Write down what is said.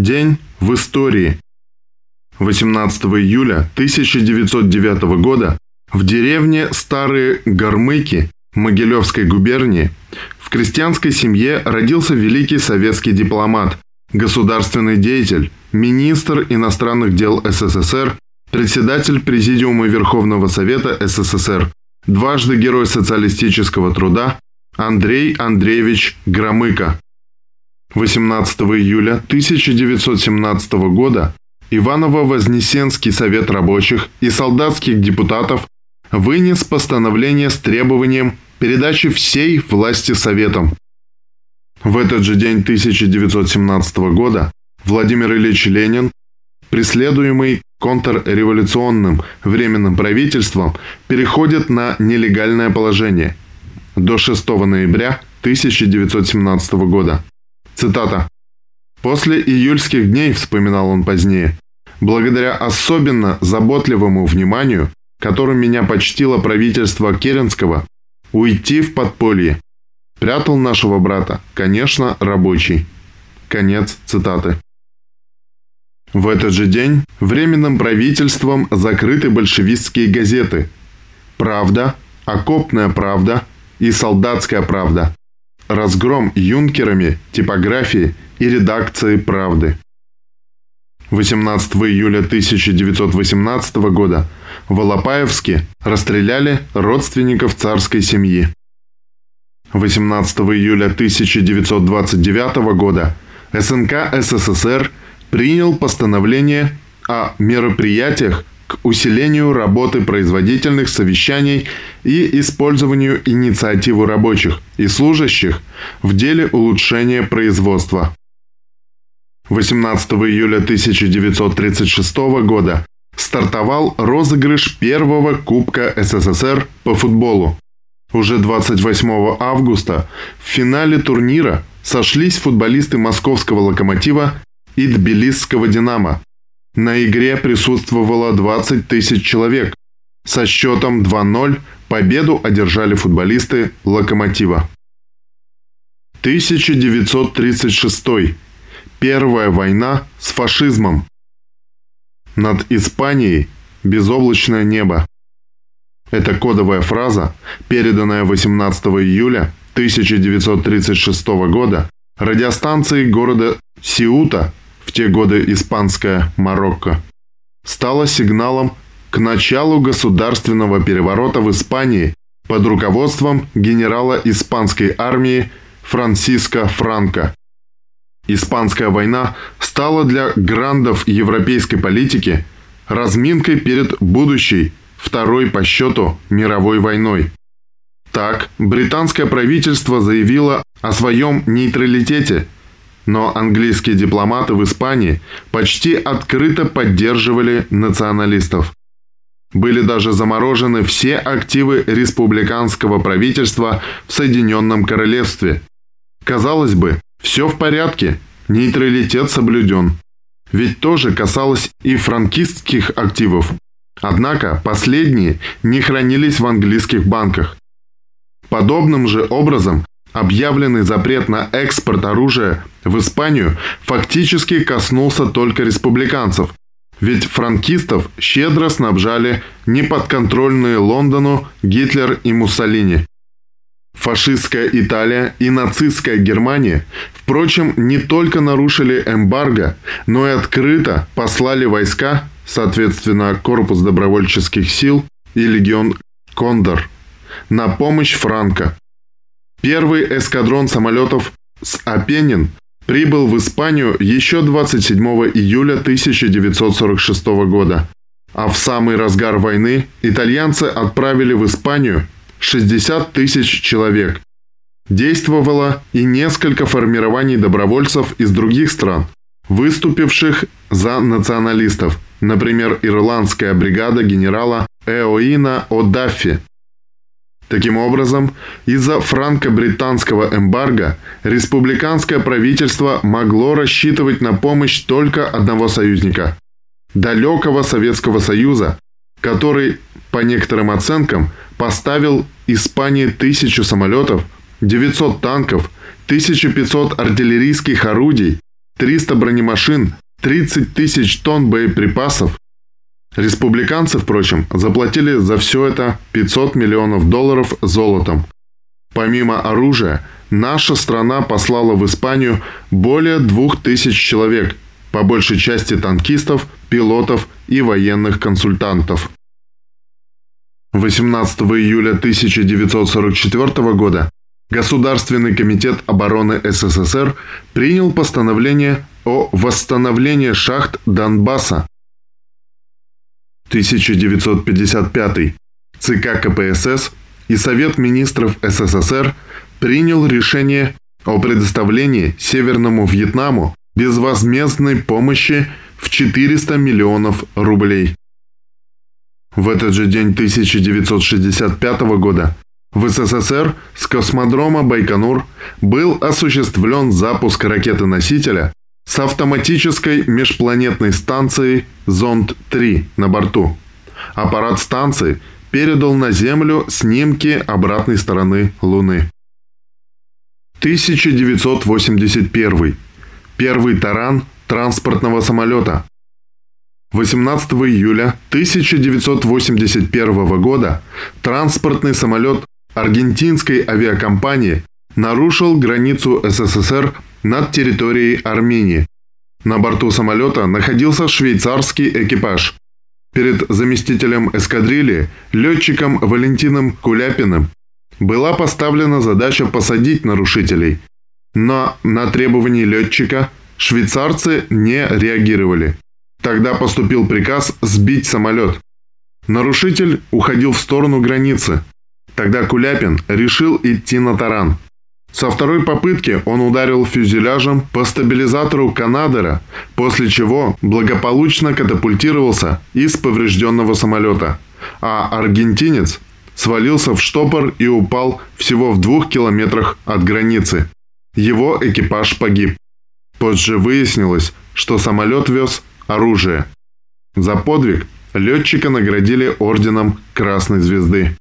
День в истории. 18 июля 1909 года в деревне Старые Гормыки Могилевской губернии в крестьянской семье родился великий советский дипломат, государственный деятель, министр иностранных дел СССР, председатель Президиума Верховного Совета СССР, дважды Герой социалистического труда Андрей Андреевич Громыко. 18 июля 1917 года Иваново-Вознесенский совет рабочих и солдатских депутатов вынес постановление с требованием передачи всей власти советам. В этот же день 1917 года Владимир Ильич Ленин, преследуемый контрреволюционным временным правительством, переходит на нелегальное положение до 6 ноября 1917 года. Цитата. «После июльских дней, — вспоминал он позднее, — благодаря особенно заботливому вниманию, которым меня почтило правительство Керенского, уйти в подполье. Прятал нашего брата, конечно, рабочий». Конец цитаты. В этот же день временным правительством закрыты большевистские газеты «Правда», «Окопная правда» и «Солдатская правда», разгром юнкерами типографии и редакции «Правды». 18 июля 1918 года в Алапаевске расстреляли родственников царской семьи. 18 июля 1929 года СНК СССР принял постановление о мероприятиях к усилению работы производительных совещаний и использованию инициативы рабочих и служащих в деле улучшения производства. 18 июля 1936 года стартовал розыгрыш первого Кубка СССР по футболу. Уже 28 августа в финале турнира сошлись футболисты московского «Локомотива» и тбилисского «Динамо», на игре присутствовало 20 тысяч человек. Со счетом 2-0 победу одержали футболисты «Локомотива». 1936. Первая война с фашизмом. Над Испанией безоблачное небо. Это кодовая фраза, переданная 18 июля 1936 года радиостанцией города Сиута в те годы испанское Марокко, стало сигналом к началу государственного переворота в Испании под руководством генерала испанской армии Франсиско Франко. Испанская война стала для грандов европейской политики разминкой перед будущей, второй по счету мировой войной. Так, британское правительство заявило о своем нейтралитете – но английские дипломаты в Испании почти открыто поддерживали националистов. Были даже заморожены все активы республиканского правительства в Соединенном Королевстве. Казалось бы, все в порядке, нейтралитет соблюден. Ведь тоже касалось и франкистских активов. Однако последние не хранились в английских банках. Подобным же образом Объявленный запрет на экспорт оружия в Испанию фактически коснулся только республиканцев, ведь франкистов щедро снабжали неподконтрольные Лондону Гитлер и Муссолини. Фашистская Италия и нацистская Германия, впрочем, не только нарушили эмбарго, но и открыто послали войска, соответственно, Корпус добровольческих сил и легион Кондор, на помощь Франко. Первый эскадрон самолетов с Апеннин прибыл в Испанию еще 27 июля 1946 года, а в самый разгар войны итальянцы отправили в Испанию 60 тысяч человек. Действовало и несколько формирований добровольцев из других стран, выступивших за националистов, например, ирландская бригада генерала Эоина О'Даффи, Таким образом, из-за франко-британского эмбарго республиканское правительство могло рассчитывать на помощь только одного союзника – далекого Советского Союза, который, по некоторым оценкам, поставил Испании тысячу самолетов, 900 танков, 1500 артиллерийских орудий, 300 бронемашин, 30 тысяч тонн боеприпасов. Республиканцы, впрочем, заплатили за все это 500 миллионов долларов золотом. Помимо оружия, наша страна послала в Испанию более 2000 человек, по большей части танкистов, пилотов и военных консультантов. 18 июля 1944 года Государственный комитет обороны СССР принял постановление о восстановлении шахт Донбасса. 1955. ЦК КПСС и Совет министров СССР принял решение о предоставлении Северному Вьетнаму безвозмездной помощи в 400 миллионов рублей. В этот же день 1965 года в СССР с космодрома Байконур был осуществлен запуск ракеты-носителя с автоматической межпланетной станцией «Зонд-3» на борту. Аппарат станции передал на Землю снимки обратной стороны Луны. 1981. Первый таран транспортного самолета. 18 июля 1981 года транспортный самолет аргентинской авиакомпании нарушил границу СССР над территорией Армении. На борту самолета находился швейцарский экипаж. Перед заместителем эскадрильи, летчиком Валентином Куляпиным, была поставлена задача посадить нарушителей. Но на требования летчика швейцарцы не реагировали. Тогда поступил приказ сбить самолет. Нарушитель уходил в сторону границы. Тогда Куляпин решил идти на таран. Со второй попытки он ударил фюзеляжем по стабилизатору Канадера, после чего благополучно катапультировался из поврежденного самолета, а аргентинец свалился в штопор и упал всего в двух километрах от границы. Его экипаж погиб. Позже выяснилось, что самолет вез оружие. За подвиг летчика наградили орденом Красной Звезды.